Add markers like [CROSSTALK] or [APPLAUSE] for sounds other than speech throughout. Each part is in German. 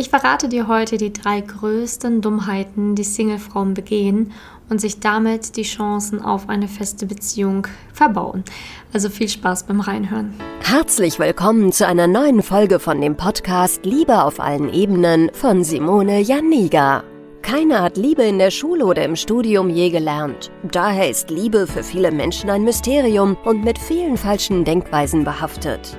Ich verrate dir heute die drei größten Dummheiten, die Singlefrauen begehen und sich damit die Chancen auf eine feste Beziehung verbauen. Also viel Spaß beim Reinhören. Herzlich willkommen zu einer neuen Folge von dem Podcast Liebe auf allen Ebenen von Simone Janiga. Keiner hat Liebe in der Schule oder im Studium je gelernt. Daher ist Liebe für viele Menschen ein Mysterium und mit vielen falschen Denkweisen behaftet.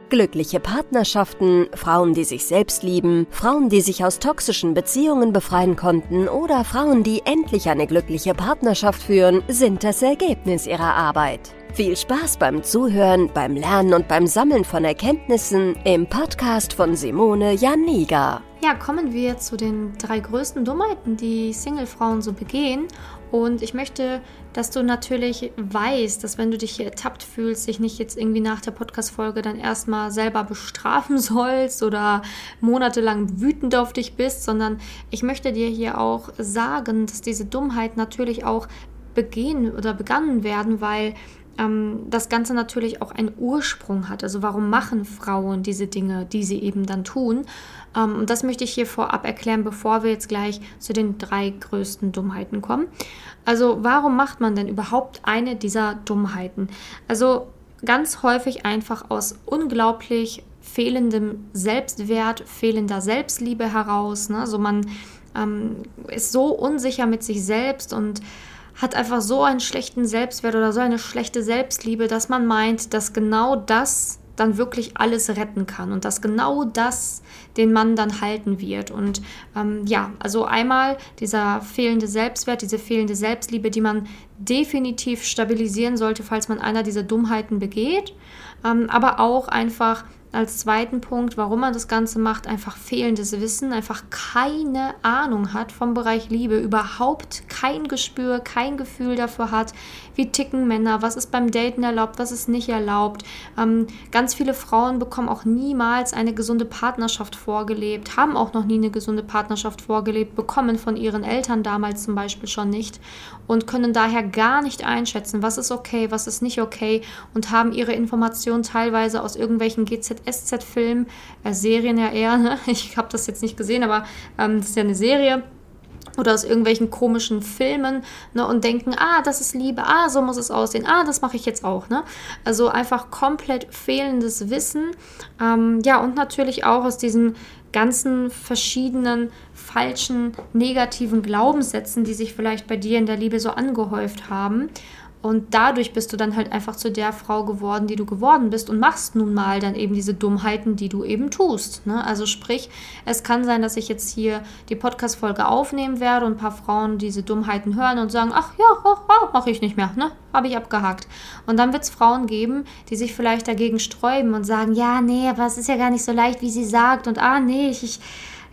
Glückliche Partnerschaften, Frauen, die sich selbst lieben, Frauen, die sich aus toxischen Beziehungen befreien konnten oder Frauen, die endlich eine glückliche Partnerschaft führen, sind das Ergebnis ihrer Arbeit. Viel Spaß beim Zuhören, beim Lernen und beim Sammeln von Erkenntnissen im Podcast von Simone Janiga. Ja, kommen wir zu den drei größten Dummheiten, die Singlefrauen so begehen. Und ich möchte, dass du natürlich weißt, dass wenn du dich hier ertappt fühlst, dich nicht jetzt irgendwie nach der Podcast-Folge dann erstmal selber bestrafen [LAUGHS] sollst oder monatelang wütend auf dich bist, sondern ich möchte dir hier auch sagen, dass diese Dummheit natürlich auch begehen oder begangen werden, weil ähm, das Ganze natürlich auch einen Ursprung hat. Also warum machen Frauen diese Dinge, die sie eben dann tun? Ähm, und das möchte ich hier vorab erklären, bevor wir jetzt gleich zu den drei größten Dummheiten kommen. Also warum macht man denn überhaupt eine dieser Dummheiten? Also ganz häufig einfach aus unglaublich fehlendem Selbstwert, fehlender Selbstliebe heraus. Ne? Also man ähm, ist so unsicher mit sich selbst und hat einfach so einen schlechten Selbstwert oder so eine schlechte Selbstliebe, dass man meint, dass genau das dann wirklich alles retten kann und dass genau das den Mann dann halten wird. Und ähm, ja, also einmal dieser fehlende Selbstwert, diese fehlende Selbstliebe, die man definitiv stabilisieren sollte, falls man einer dieser Dummheiten begeht, ähm, aber auch einfach als zweiten Punkt, warum man das Ganze macht, einfach fehlendes Wissen, einfach keine Ahnung hat vom Bereich Liebe, überhaupt kein Gespür, kein Gefühl dafür hat, wie ticken Männer, was ist beim Daten erlaubt, was ist nicht erlaubt. Ähm, ganz viele Frauen bekommen auch niemals eine gesunde Partnerschaft vorgelebt, haben auch noch nie eine gesunde Partnerschaft vorgelebt, bekommen von ihren Eltern damals zum Beispiel schon nicht und können daher gar nicht einschätzen, was ist okay, was ist nicht okay und haben ihre Informationen teilweise aus irgendwelchen GZSZ-Filmen, äh, Serien ja eher, ne? [LAUGHS] ich habe das jetzt nicht gesehen, aber ähm, das ist ja eine Serie oder aus irgendwelchen komischen Filmen ne, und denken, ah, das ist Liebe, ah, so muss es aussehen, ah, das mache ich jetzt auch. Ne? Also einfach komplett fehlendes Wissen. Ähm, ja, und natürlich auch aus diesen ganzen verschiedenen falschen, negativen Glaubenssätzen, die sich vielleicht bei dir in der Liebe so angehäuft haben. Und dadurch bist du dann halt einfach zu der Frau geworden, die du geworden bist und machst nun mal dann eben diese Dummheiten, die du eben tust. Ne? Also sprich, es kann sein, dass ich jetzt hier die Podcast-Folge aufnehmen werde und ein paar Frauen diese Dummheiten hören und sagen, ach ja, oh, oh, mache ich nicht mehr, ne? Habe ich abgehakt. Und dann wird es Frauen geben, die sich vielleicht dagegen sträuben und sagen, ja, nee, aber es ist ja gar nicht so leicht, wie sie sagt. Und ah, nee, ich, ich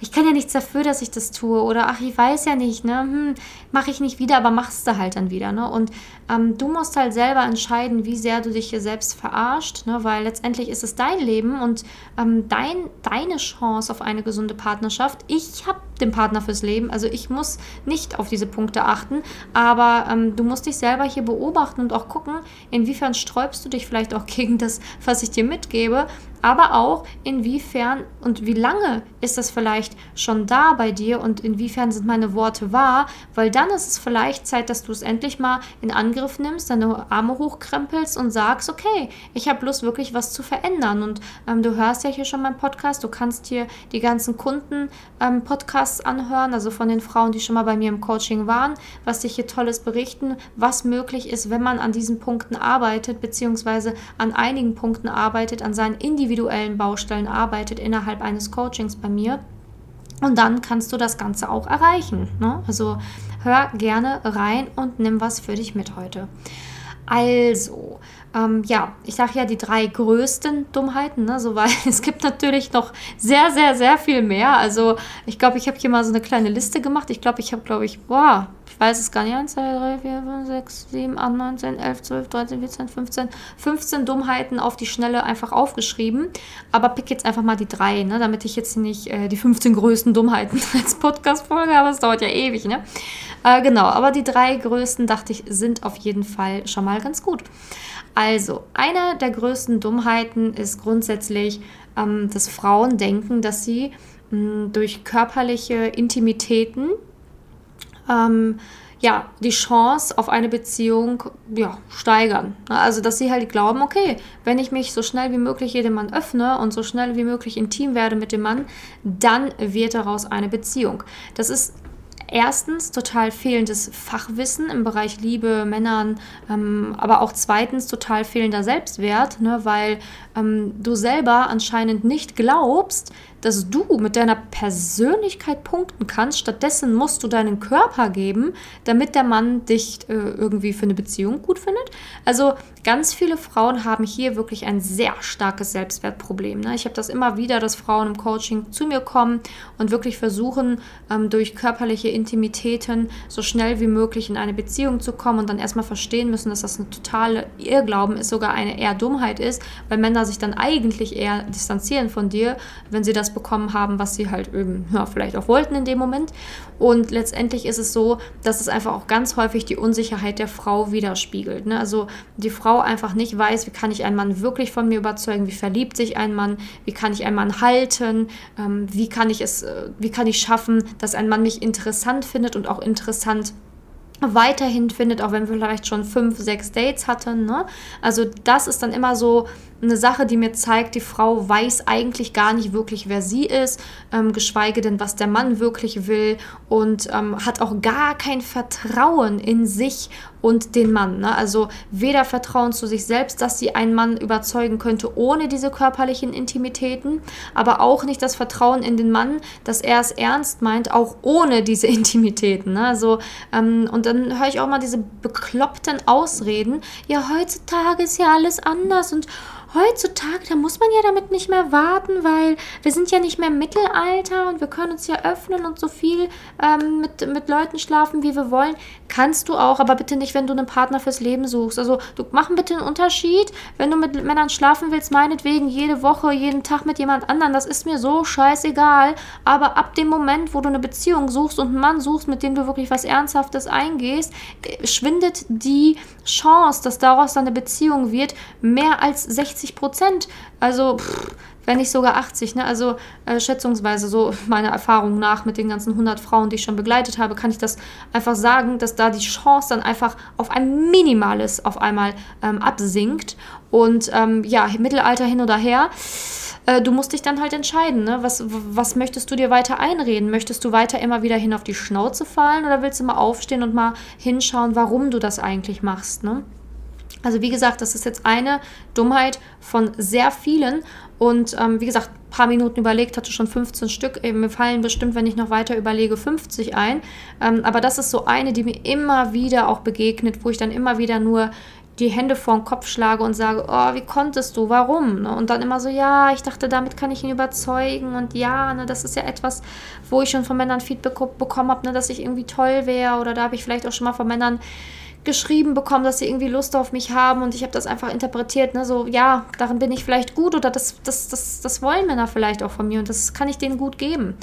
ich kann ja nichts dafür, dass ich das tue. Oder ach, ich weiß ja nicht, ne? Hm, mache ich nicht wieder, aber machst du halt dann wieder. Ne? Und ähm, du musst halt selber entscheiden, wie sehr du dich hier selbst verarscht, ne? weil letztendlich ist es dein Leben und ähm, dein, deine Chance auf eine gesunde Partnerschaft. Ich habe den Partner fürs Leben, also ich muss nicht auf diese Punkte achten, aber ähm, du musst dich selber hier beobachten und auch gucken, inwiefern sträubst du dich vielleicht auch [LAUGHS] gegen das, was ich dir mitgebe aber auch inwiefern und wie lange ist das vielleicht schon da bei dir und inwiefern sind meine Worte wahr, weil dann ist es vielleicht Zeit, dass du es endlich mal in Angriff nimmst, deine Arme hochkrempelst und sagst, okay, ich habe Lust wirklich was zu verändern. Und ähm, du hörst ja hier schon meinen Podcast, du kannst hier die ganzen Kunden ähm, anhören, also von den Frauen, die schon mal bei mir im Coaching waren, was sich hier tolles berichten, was möglich ist, wenn man an diesen Punkten arbeitet, beziehungsweise an einigen Punkten arbeitet, an seinen individuellen individuellen Baustellen arbeitet innerhalb eines Coachings bei mir. Und dann kannst du das Ganze auch erreichen. Ne? Also hör gerne rein und nimm was für dich mit heute. Also, ähm, ja, ich sage ja die drei größten Dummheiten, ne, so, [LAUGHS] weil es gibt natürlich noch sehr, sehr, sehr viel mehr. Also, ich glaube, ich habe hier mal so eine kleine Liste gemacht. Ich glaube, ich habe, glaube ich, boah, Weiß es gar nicht. 1, 2, 3, 4, 5, 6, 7, 8, 9, 10, 11, 12, 13, 14, 15. 15 Dummheiten auf die Schnelle einfach aufgeschrieben. Aber pick jetzt einfach mal die drei, ne? damit ich jetzt nicht äh, die 15 größten Dummheiten [LAUGHS] als Podcast-Folge habe. Das dauert ja ewig, ne? Äh, genau, aber die drei größten, dachte ich, sind auf jeden Fall schon mal ganz gut. Also, eine der größten Dummheiten ist grundsätzlich, ähm, dass Frauen denken, dass sie mh, durch körperliche Intimitäten ähm, ja, die Chance auf eine Beziehung ja, steigern. Also, dass sie halt glauben, okay, wenn ich mich so schnell wie möglich jedem Mann öffne und so schnell wie möglich intim werde mit dem Mann, dann wird daraus eine Beziehung. Das ist erstens total fehlendes Fachwissen im Bereich Liebe, Männern, ähm, aber auch zweitens total fehlender Selbstwert, ne, weil ähm, du selber anscheinend nicht glaubst, dass du mit deiner Persönlichkeit punkten kannst. Stattdessen musst du deinen Körper geben, damit der Mann dich äh, irgendwie für eine Beziehung gut findet. Also ganz viele Frauen haben hier wirklich ein sehr starkes Selbstwertproblem. Ne? Ich habe das immer wieder, dass Frauen im Coaching zu mir kommen und wirklich versuchen, ähm, durch körperliche Intimitäten so schnell wie möglich in eine Beziehung zu kommen und dann erstmal verstehen müssen, dass das ein totale Irrglauben ist, sogar eine eher Dummheit ist, weil Männer sich dann eigentlich eher distanzieren von dir, wenn sie das das bekommen haben, was sie halt eben, ja, vielleicht auch wollten in dem Moment. Und letztendlich ist es so, dass es einfach auch ganz häufig die Unsicherheit der Frau widerspiegelt. Ne? Also die Frau einfach nicht weiß, wie kann ich einen Mann wirklich von mir überzeugen, wie verliebt sich ein Mann, wie kann ich einen Mann halten, ähm, wie kann ich es, äh, wie kann ich schaffen, dass ein Mann mich interessant findet und auch interessant weiterhin findet, auch wenn wir vielleicht schon fünf, sechs Dates hatten. Ne? Also das ist dann immer so eine Sache, die mir zeigt, die Frau weiß eigentlich gar nicht wirklich, wer sie ist, ähm, geschweige denn, was der Mann wirklich will und ähm, hat auch gar kein Vertrauen in sich und den Mann. Ne? Also weder Vertrauen zu sich selbst, dass sie einen Mann überzeugen könnte ohne diese körperlichen Intimitäten, aber auch nicht das Vertrauen in den Mann, dass er es ernst meint, auch ohne diese [LAUGHS] Intimitäten. Ne? Also, ähm, und dann höre ich auch mal diese bekloppten Ausreden, ja, heutzutage ist ja alles anders und heutzutage, da muss man ja damit nicht mehr warten, weil wir sind ja nicht mehr im Mittelalter und wir können uns ja öffnen und so viel ähm, mit, mit Leuten schlafen, wie wir wollen. Kannst du auch, aber bitte nicht, wenn du einen Partner fürs Leben suchst. Also du mach bitte einen Unterschied, wenn du mit Männern schlafen willst, meinetwegen jede Woche, jeden Tag mit jemand anderem, das ist mir so scheißegal. Aber ab dem Moment, wo du eine Beziehung suchst und einen Mann suchst, mit dem du wirklich was Ernsthaftes eingehst, äh, schwindet die Chance, dass daraus eine Beziehung wird, mehr als 60 60 Prozent. Also, pff, wenn nicht sogar 80. Ne? Also äh, schätzungsweise so meiner Erfahrung nach mit den ganzen 100 Frauen, die ich schon begleitet habe, kann ich das einfach sagen, dass da die Chance dann einfach auf ein minimales auf einmal ähm, absinkt. Und ähm, ja, Mittelalter hin oder her äh, du musst dich dann halt entscheiden, ne? was, was möchtest du dir weiter einreden? Möchtest du weiter immer wieder hin auf die Schnauze fallen oder willst du mal aufstehen und mal hinschauen, warum du das eigentlich machst? Ne? Also wie gesagt, das ist jetzt eine Dummheit von sehr vielen. Und ähm, wie gesagt, ein paar Minuten überlegt, hatte schon 15 Stück. Eben, mir fallen bestimmt, wenn ich noch weiter überlege, 50 ein. Ähm, aber das ist so eine, die mir immer wieder auch begegnet, wo ich dann immer wieder nur die Hände vor den Kopf schlage und sage, oh, wie konntest du, warum? Ne? Und dann immer so, ja, ich dachte, damit kann ich ihn überzeugen und ja, ne, das ist ja etwas, wo ich schon von Männern Feedback bekommen habe, ne, dass ich irgendwie toll wäre oder da habe ich vielleicht auch schon mal von Männern geschrieben bekommen, dass sie irgendwie Lust auf mich haben und ich habe das einfach interpretiert, ne, so, ja, darin bin ich vielleicht gut oder das, das, das, das wollen Männer vielleicht auch von mir und das kann ich denen gut geben.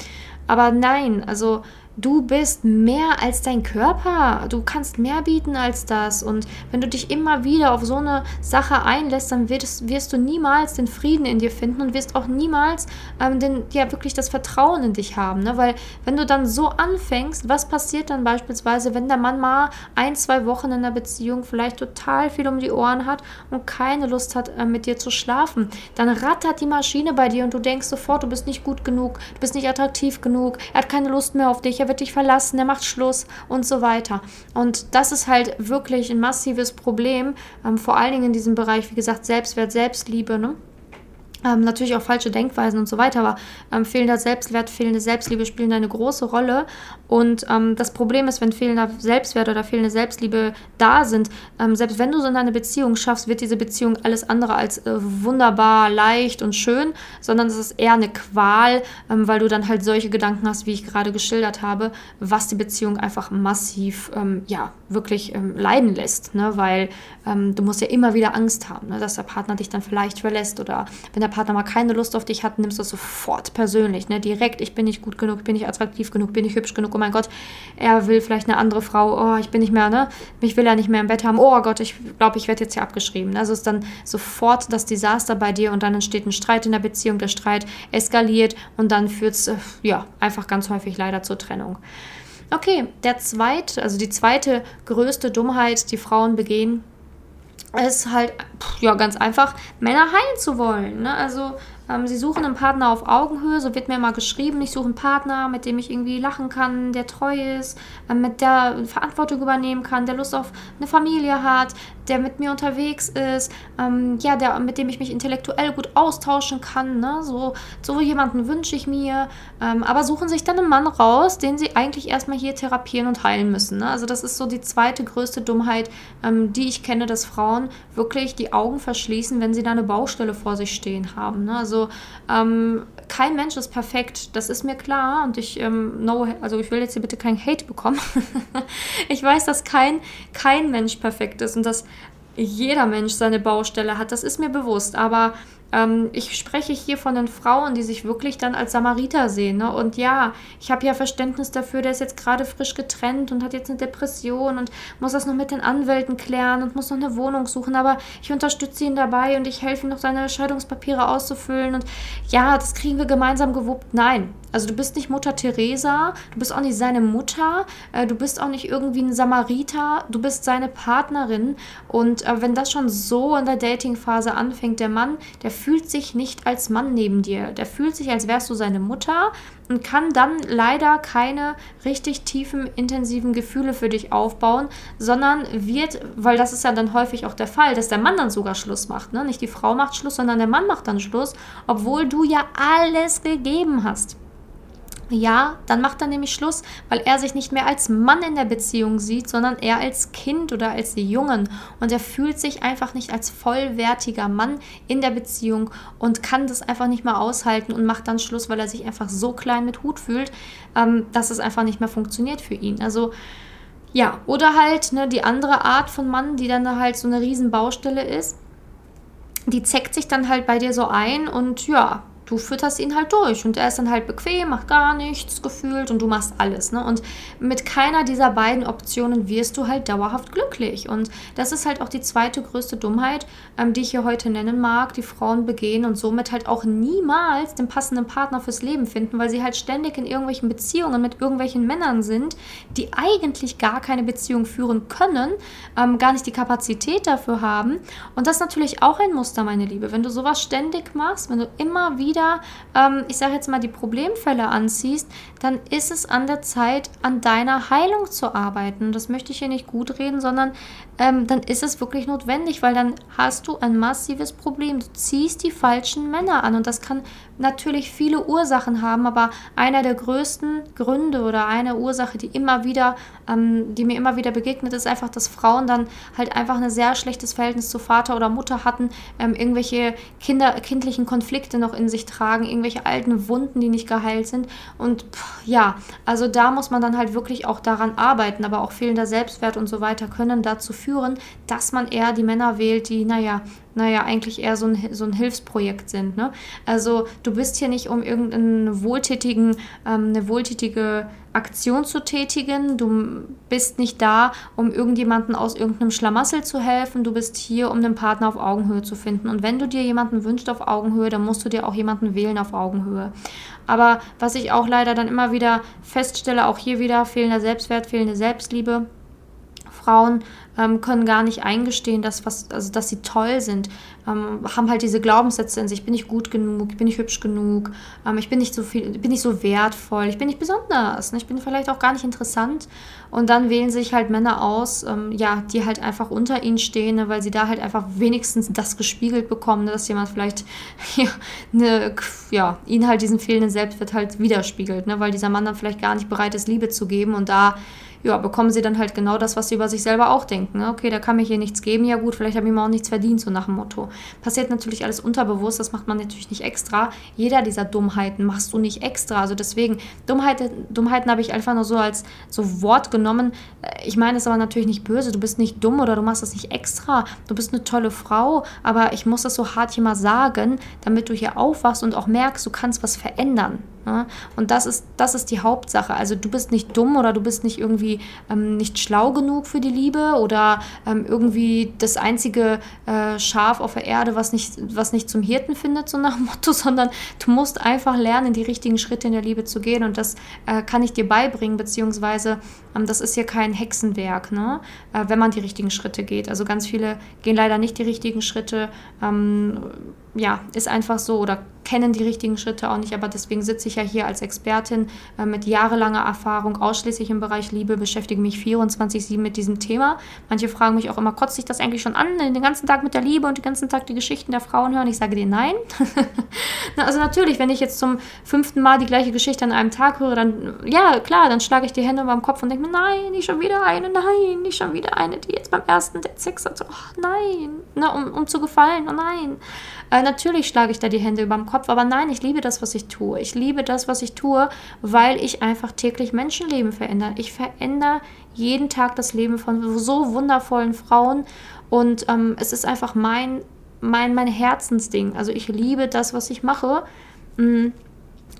Aber nein, also du bist mehr als dein Körper. Du kannst mehr bieten als das. Und wenn du dich immer wieder auf so eine Sache einlässt, dann wirst, wirst du niemals den Frieden in dir finden und wirst auch niemals ähm, den, ja, wirklich das Vertrauen in dich haben. Ne? Weil wenn du dann so anfängst, was passiert dann beispielsweise, wenn der Mann mal ein, zwei Wochen in der Beziehung vielleicht total viel um die Ohren hat und keine Lust hat, äh, mit dir zu schlafen? Dann rattert die Maschine bei dir und du denkst sofort, du bist nicht gut genug, du bist nicht attraktiv genug, er hat keine Lust mehr auf dich, er wird dich verlassen, er macht Schluss und so weiter. Und das ist halt wirklich ein massives Problem, ähm, vor allen Dingen in diesem Bereich, wie gesagt, Selbstwert, Selbstliebe. Ne? Ähm, natürlich auch falsche Denkweisen und so weiter, aber ähm, fehlender Selbstwert, fehlende Selbstliebe spielen eine große Rolle. Und ähm, das Problem ist, wenn fehlender Selbstwert oder fehlende Selbstliebe da sind, ähm, selbst wenn du so eine Beziehung schaffst, wird diese Beziehung alles andere als äh, wunderbar, leicht und schön, sondern es ist eher eine Qual, ähm, weil du dann halt solche Gedanken hast, wie ich gerade geschildert habe, was die Beziehung einfach massiv, ähm, ja, wirklich leiden lässt. Ne? Weil du musst ja immer wieder Angst haben, ne? dass der Partner dich dann vielleicht verlässt oder wenn der Partner mal keine Lust auf dich hat, nimmst du es sofort persönlich, ne? Direkt, ich bin nicht gut genug, bin ich attraktiv genug, bin ich hübsch genug, oh mein Gott, er will vielleicht eine andere Frau, oh, ich bin nicht mehr, ne? Mich will er nicht mehr im Bett haben, oh Gott, ich glaube, ich werde jetzt hier abgeschrieben. Also ist dann sofort das Desaster bei dir und dann entsteht ein Streit in der Beziehung, der Streit eskaliert und dann führt es, äh, ja, einfach ganz häufig leider zur Trennung. Okay, der zweite, also die zweite größte Dummheit, die Frauen begehen, ist halt, ja, ganz einfach, Männer heilen zu wollen. Ne? Also ähm, sie suchen einen Partner auf Augenhöhe, so wird mir mal geschrieben. Ich suche einen Partner, mit dem ich irgendwie lachen kann, der treu ist, äh, mit der Verantwortung übernehmen kann, der Lust auf eine Familie hat, der mit mir unterwegs ist, ähm, ja, der, mit dem ich mich intellektuell gut austauschen kann. Ne? So, so jemanden wünsche ich mir. Ähm, aber suchen sich dann einen Mann raus, den sie eigentlich erstmal hier therapieren und heilen müssen. Ne? Also das ist so die zweite größte Dummheit, ähm, die ich kenne, dass Frauen wirklich die Augen verschließen, wenn sie da eine Baustelle vor sich stehen haben. Ne? Also also ähm, kein Mensch ist perfekt, das ist mir klar und ich ähm, know, also ich will jetzt hier bitte keinen Hate bekommen. [LAUGHS] ich weiß, dass kein, kein Mensch perfekt ist und dass jeder Mensch seine Baustelle hat, das ist mir bewusst, aber ähm, ich spreche hier von den Frauen, die sich wirklich dann als Samariter sehen. Ne? Und ja, ich habe ja Verständnis dafür, der ist jetzt gerade frisch getrennt und hat jetzt eine Depression und muss das noch mit den Anwälten klären und muss noch eine Wohnung suchen. Aber ich unterstütze ihn dabei und ich helfe ihm noch seine Scheidungspapiere auszufüllen. Und ja, das kriegen wir gemeinsam gewuppt. Nein, also du bist nicht Mutter Teresa, du bist auch nicht seine Mutter, äh, du bist auch nicht irgendwie ein Samariter, du bist seine Partnerin. Und äh, wenn das schon so in der Datingphase anfängt, der Mann, der fühlt sich nicht als Mann neben dir. Der fühlt sich, als wärst du seine Mutter und kann dann leider keine richtig tiefen, intensiven Gefühle für dich aufbauen, sondern wird, weil das ist ja dann häufig auch der Fall, dass der Mann dann sogar Schluss macht. Ne? Nicht die Frau macht Schluss, sondern der Mann macht dann Schluss, obwohl du ja alles gegeben hast. Ja, dann macht er nämlich Schluss, weil er sich nicht mehr als Mann in der Beziehung sieht, sondern eher als Kind oder als Jungen. Und er fühlt sich einfach nicht als vollwertiger Mann in der Beziehung und kann das einfach nicht mehr aushalten und macht dann Schluss, weil er sich einfach so klein mit Hut fühlt, ähm, dass es einfach nicht mehr funktioniert für ihn. Also ja, oder halt ne, die andere Art von Mann, die dann halt so eine riesen Baustelle ist, die zeckt sich dann halt bei dir so ein und ja, du fütterst ihn halt durch und er ist dann halt bequem, macht gar nichts gefühlt und du machst alles. Ne? Und mit keiner dieser beiden Optionen wirst du halt dauerhaft glücklich. Und das ist halt auch die zweite größte Dummheit, ähm, die ich hier heute nennen mag, die Frauen begehen und somit halt auch niemals den passenden Partner fürs Leben finden, weil sie halt ständig in irgendwelchen Beziehungen mit irgendwelchen Männern sind, die eigentlich gar keine Beziehung führen können, ähm, gar nicht die Kapazität dafür haben. Und das ist natürlich auch ein Muster, meine Liebe. Wenn du sowas ständig machst, wenn du immer wieder wieder, ähm, ich sage jetzt mal, die Problemfälle anziehst, dann ist es an der Zeit, an deiner Heilung zu arbeiten. Das möchte ich hier nicht gut reden, sondern ähm, dann ist es wirklich notwendig, weil dann hast du ein massives Problem. Du ziehst die falschen Männer an und das kann natürlich viele Ursachen haben, aber einer der größten Gründe oder eine Ursache, die immer wieder, ähm, die mir immer wieder begegnet, ist einfach, dass Frauen dann halt einfach ein sehr schlechtes Verhältnis zu Vater oder Mutter hatten, ähm, irgendwelche Kinder, kindlichen Konflikte noch in sich tragen, irgendwelche alten Wunden, die nicht geheilt sind. Und pff, ja, also da muss man dann halt wirklich auch daran arbeiten, aber auch fehlender Selbstwert und so weiter können dazu führen, dass man eher die Männer wählt, die, naja, naja, eigentlich eher so ein, so ein Hilfsprojekt sind. Ne? Also du bist hier nicht, um irgendeinen wohltätigen, ähm, eine wohltätige Aktion zu tätigen. Du bist nicht da, um irgendjemanden aus irgendeinem Schlamassel zu helfen. Du bist hier, um den Partner auf Augenhöhe zu finden. Und wenn du dir jemanden wünschst auf Augenhöhe, dann musst du dir auch jemanden wählen auf Augenhöhe. Aber was ich auch leider dann immer wieder feststelle, auch hier wieder fehlender Selbstwert, fehlende Selbstliebe. Frauen ähm, können gar nicht eingestehen, dass, was, also, dass sie toll sind, ähm, haben halt diese Glaubenssätze in sich, bin ich gut genug, bin ich hübsch genug, ähm, ich bin nicht so viel, bin nicht so wertvoll, ich bin nicht besonders, ne? ich bin vielleicht auch gar nicht interessant. Und dann wählen sich halt Männer aus, ähm, ja, die halt einfach unter ihnen stehen, ne? weil sie da halt einfach wenigstens das gespiegelt bekommen, ne? dass jemand vielleicht [LAUGHS] ja, ne, ja, ihnen halt diesen fehlenden Selbstwert halt widerspiegelt, ne? weil dieser Mann dann vielleicht gar nicht bereit ist, Liebe zu geben und da ja, bekommen sie dann halt genau das, was sie über sich selber auch denken. Ne? Okay, da kann mir hier nichts geben, ja gut, vielleicht habe ich mir auch nichts verdient, so nach dem Motto. Passiert natürlich alles unterbewusst, das macht man natürlich nicht extra. Jeder dieser Dummheiten machst du nicht extra. Also deswegen, Dummheiten, Dummheiten habe ich einfach nur so als so Wort genommen. Äh, ich meine es aber natürlich nicht böse, du bist nicht dumm oder du machst das nicht extra. Du bist eine tolle Frau, aber ich muss das so hart hier mal sagen, damit du hier aufwachst und auch merkst, du kannst was verändern. Ne? Und das ist, das ist die Hauptsache. Also du bist nicht dumm oder du bist nicht irgendwie ähm, nicht schlau genug für die Liebe oder ähm, irgendwie das einzige äh, Schaf auf der Erde, was nicht, was nicht zum Hirten findet, so nach dem [LAUGHS] Motto, sondern du musst einfach lernen, die richtigen Schritte in der Liebe zu gehen. Und das äh, kann ich dir beibringen, beziehungsweise das ist hier kein Hexenwerk, ne? Äh, wenn man die richtigen Schritte geht. Also ganz viele gehen leider nicht die richtigen Schritte. Ähm, ja, ist einfach so oder kennen die richtigen Schritte auch nicht, aber deswegen sitze ich ja hier als Expertin äh, mit jahrelanger Erfahrung ausschließlich im Bereich Liebe, beschäftige mich 24-7 mit diesem Thema. Manche fragen mich auch immer, kotzt sich das eigentlich schon an, den ganzen Tag mit der Liebe und den ganzen Tag die Geschichten der Frauen hören? Ich sage dir nein. [LAUGHS] also natürlich, wenn ich jetzt zum fünften Mal die gleiche Geschichte an einem Tag höre, dann, ja, klar, dann schlage ich die Hände beim Kopf und denke nein, nicht schon wieder eine, nein, nicht schon wieder eine, die jetzt beim ersten Date Sex hat, so, oh, nein, ne, um, um zu gefallen, oh nein. Äh, natürlich schlage ich da die Hände über dem Kopf, aber nein, ich liebe das, was ich tue. Ich liebe das, was ich tue, weil ich einfach täglich Menschenleben verändere. Ich verändere jeden Tag das Leben von so wundervollen Frauen und ähm, es ist einfach mein, mein, mein Herzensding. Also ich liebe das, was ich mache. Mm.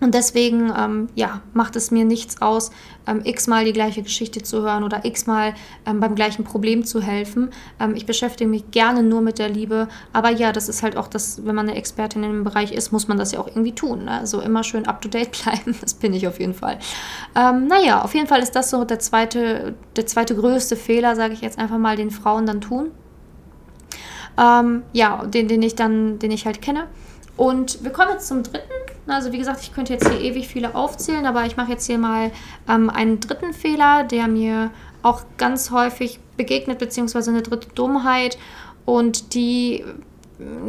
Und deswegen, ähm, ja, macht es mir nichts aus, ähm, x-mal die gleiche Geschichte zu hören oder x-mal ähm, beim gleichen Problem zu helfen. Ähm, ich beschäftige mich gerne nur mit der Liebe. Aber ja, das ist halt auch das, wenn man eine Expertin in dem Bereich ist, muss man das ja auch irgendwie tun. Ne? Also immer schön up-to-date [LAUGHS] bleiben. Das bin ich auf jeden Fall. Ähm, naja, auf jeden Fall ist das so der zweite, der zweite größte Fehler, sage ich jetzt einfach mal, den Frauen dann tun. Ähm, ja, den, den ich dann, den ich halt kenne. Und wir kommen jetzt zum dritten. Also wie gesagt, ich könnte jetzt hier ewig viele aufzählen, aber ich mache jetzt hier mal ähm, einen dritten Fehler, der mir auch ganz häufig begegnet, beziehungsweise eine dritte Dummheit. Und die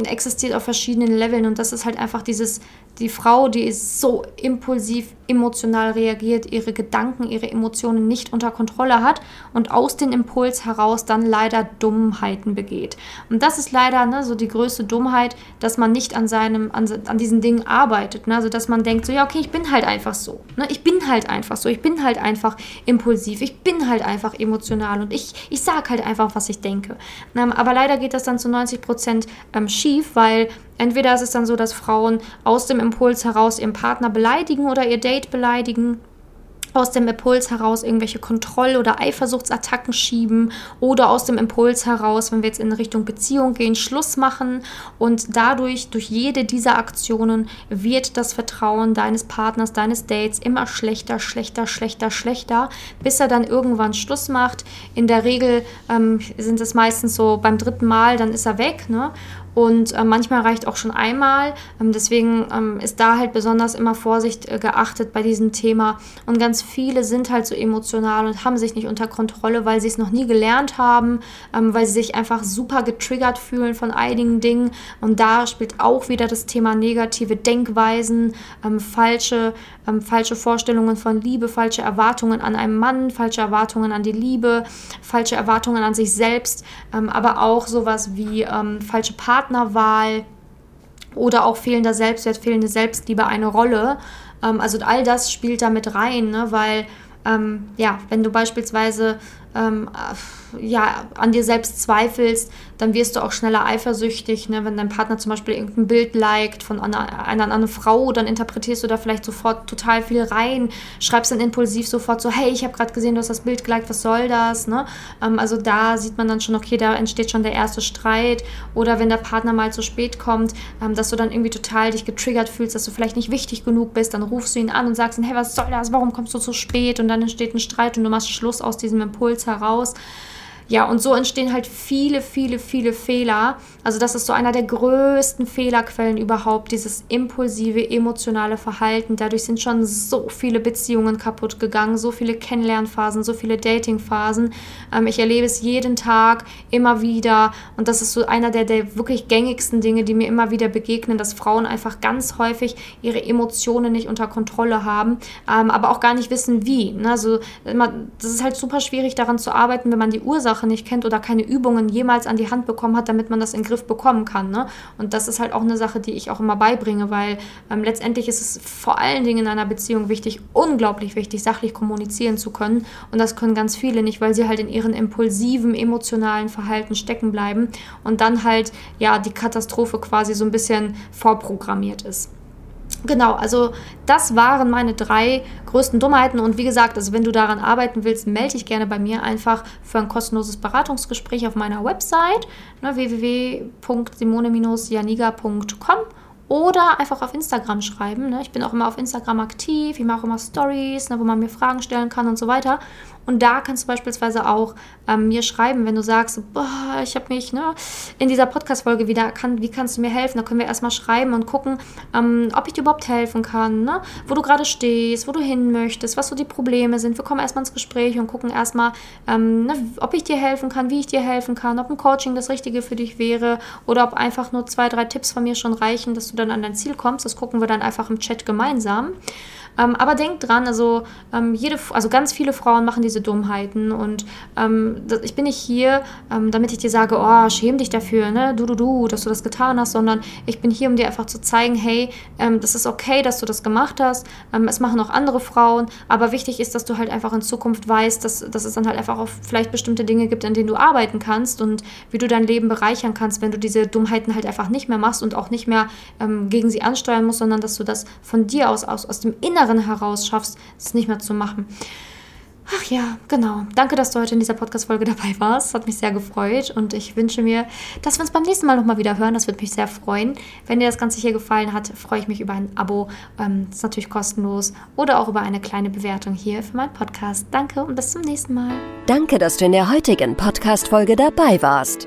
existiert auf verschiedenen Leveln und das ist halt einfach dieses, die Frau, die ist so impulsiv, emotional reagiert, ihre Gedanken, ihre Emotionen nicht unter Kontrolle hat und aus dem Impuls heraus dann leider Dummheiten begeht. Und das ist leider ne, so die größte Dummheit, dass man nicht an seinem, an, an diesen Dingen arbeitet. Ne? Also dass man denkt, so ja, okay, ich bin halt einfach so. Ne? Ich bin halt einfach so, ich bin halt einfach impulsiv, ich bin halt einfach emotional und ich, ich sage halt einfach, was ich denke. Aber leider geht das dann zu 90 Prozent ähm, schief, weil entweder ist es dann so, dass Frauen aus dem Impuls heraus ihren Partner beleidigen oder ihr Date beleidigen aus dem Impuls heraus irgendwelche Kontroll- oder Eifersuchtsattacken schieben oder aus dem Impuls heraus, wenn wir jetzt in Richtung Beziehung gehen, Schluss machen und dadurch, durch jede dieser Aktionen wird das Vertrauen deines Partners, deines Dates immer schlechter, schlechter, schlechter, schlechter, bis er dann irgendwann Schluss macht. In der Regel ähm, sind es meistens so beim dritten Mal, dann ist er weg, ne? Und äh, manchmal reicht auch schon einmal. Ähm, deswegen ähm, ist da halt besonders immer Vorsicht äh, geachtet bei diesem Thema. Und ganz viele sind halt so emotional und haben sich nicht unter Kontrolle, weil sie es noch nie gelernt haben, ähm, weil sie sich einfach super getriggert fühlen von einigen Dingen. Und da spielt auch wieder das Thema negative Denkweisen, ähm, falsche, ähm, falsche Vorstellungen von Liebe, falsche Erwartungen an einen Mann, falsche Erwartungen an die Liebe, falsche Erwartungen an sich selbst, ähm, aber auch sowas wie falsche Partner Partnerwahl oder auch fehlender Selbstwert, fehlende Selbstliebe eine Rolle. Ähm, also all das spielt da mit rein, ne? weil ähm, ja, wenn du beispielsweise ähm, ja, an dir selbst zweifelst, dann wirst du auch schneller eifersüchtig. Ne? Wenn dein Partner zum Beispiel irgendein Bild liked von einer, einer anderen Frau, dann interpretierst du da vielleicht sofort total viel rein, schreibst dann impulsiv sofort so, hey, ich habe gerade gesehen, du hast das Bild geliked, was soll das? Ne? Ähm, also da sieht man dann schon, okay, da entsteht schon der erste Streit. Oder wenn der Partner mal zu spät kommt, ähm, dass du dann irgendwie total dich getriggert fühlst, dass du vielleicht nicht wichtig genug bist, dann rufst du ihn an und sagst hey, was soll das? Warum kommst du zu spät? Und dann entsteht ein Streit und du machst Schluss aus diesem Impuls heraus Ja, und so entstehen halt viele, viele, viele Fehler. Also das ist so einer der größten Fehlerquellen überhaupt, dieses impulsive, emotionale Verhalten. Dadurch sind schon so viele Beziehungen kaputt gegangen, so viele Kennenlernphasen, so viele Datingphasen. Ähm, ich erlebe es jeden Tag, immer wieder. Und das ist so einer der, der wirklich gängigsten Dinge, die mir immer wieder begegnen, dass Frauen einfach ganz häufig ihre Emotionen nicht unter Kontrolle haben, ähm, aber auch gar nicht wissen, wie. Ne? Also das ist halt super schwierig daran zu arbeiten, wenn man die Ursache nicht kennt oder keine Übungen jemals an die Hand bekommen hat, damit man das in den Griff bekommen kann. Ne? Und das ist halt auch eine Sache, die ich auch immer beibringe, weil ähm, letztendlich ist es vor allen Dingen in einer Beziehung wichtig, unglaublich wichtig, sachlich kommunizieren zu können. Und das können ganz viele nicht, weil sie halt in ihren impulsiven, emotionalen Verhalten stecken bleiben und dann halt ja die Katastrophe quasi so ein bisschen vorprogrammiert ist. Genau, also das waren meine drei größten Dummheiten. Und wie gesagt, also wenn du daran arbeiten willst, melde dich gerne bei mir einfach für ein kostenloses Beratungsgespräch auf meiner Website ne, www.simone-janiga.com oder einfach auf Instagram schreiben. Ne? Ich bin auch immer auf Instagram aktiv, ich mache auch immer Stories, ne, wo man mir Fragen stellen kann und so weiter. Und da kannst du beispielsweise auch ähm, mir schreiben, wenn du sagst, boah, ich habe mich ne, in dieser Podcast-Folge wieder erkannt, wie kannst du mir helfen? Da können wir erstmal schreiben und gucken, ähm, ob ich dir überhaupt helfen kann, ne? wo du gerade stehst, wo du hin möchtest, was so die Probleme sind. Wir kommen erstmal ins Gespräch und gucken erstmal, ähm, ne, ob ich dir helfen kann, wie ich dir helfen kann, ob ein Coaching das Richtige für dich wäre oder ob einfach nur zwei, drei Tipps von mir schon reichen, dass du dann an dein Ziel kommst. Das gucken wir dann einfach im Chat gemeinsam. Ähm, aber denk dran, also ähm, jede, also ganz viele Frauen machen diese Dummheiten und ähm, das, ich bin nicht hier, ähm, damit ich dir sage, oh, schäm dich dafür, ne, du, du, du, dass du das getan hast, sondern ich bin hier, um dir einfach zu zeigen, hey, ähm, das ist okay, dass du das gemacht hast. Es machen auch andere Frauen, aber wichtig ist, dass du halt einfach in Zukunft weißt, dass, dass es dann halt einfach auch vielleicht bestimmte Dinge gibt, an denen du arbeiten kannst und wie du dein Leben bereichern kannst, wenn du diese Dummheiten halt einfach nicht mehr machst und auch nicht mehr gegen sie ansteuern musst, sondern dass du das von dir aus, aus, aus dem Inneren Inneren heraus schaffst, es nicht mehr zu machen. Ach ja, genau. Danke, dass du heute in dieser Podcast-Folge dabei warst. Hat mich sehr gefreut und ich wünsche mir, dass wir uns beim nächsten Mal nochmal wieder hören. Das würde mich sehr freuen. Wenn dir das Ganze hier gefallen hat, freue ich mich über ein Abo. Ähm, das ist natürlich kostenlos. Oder auch über eine kleine Bewertung hier für meinen Podcast. Danke und bis zum nächsten Mal. Danke, dass du in der heutigen Podcast-Folge dabei warst.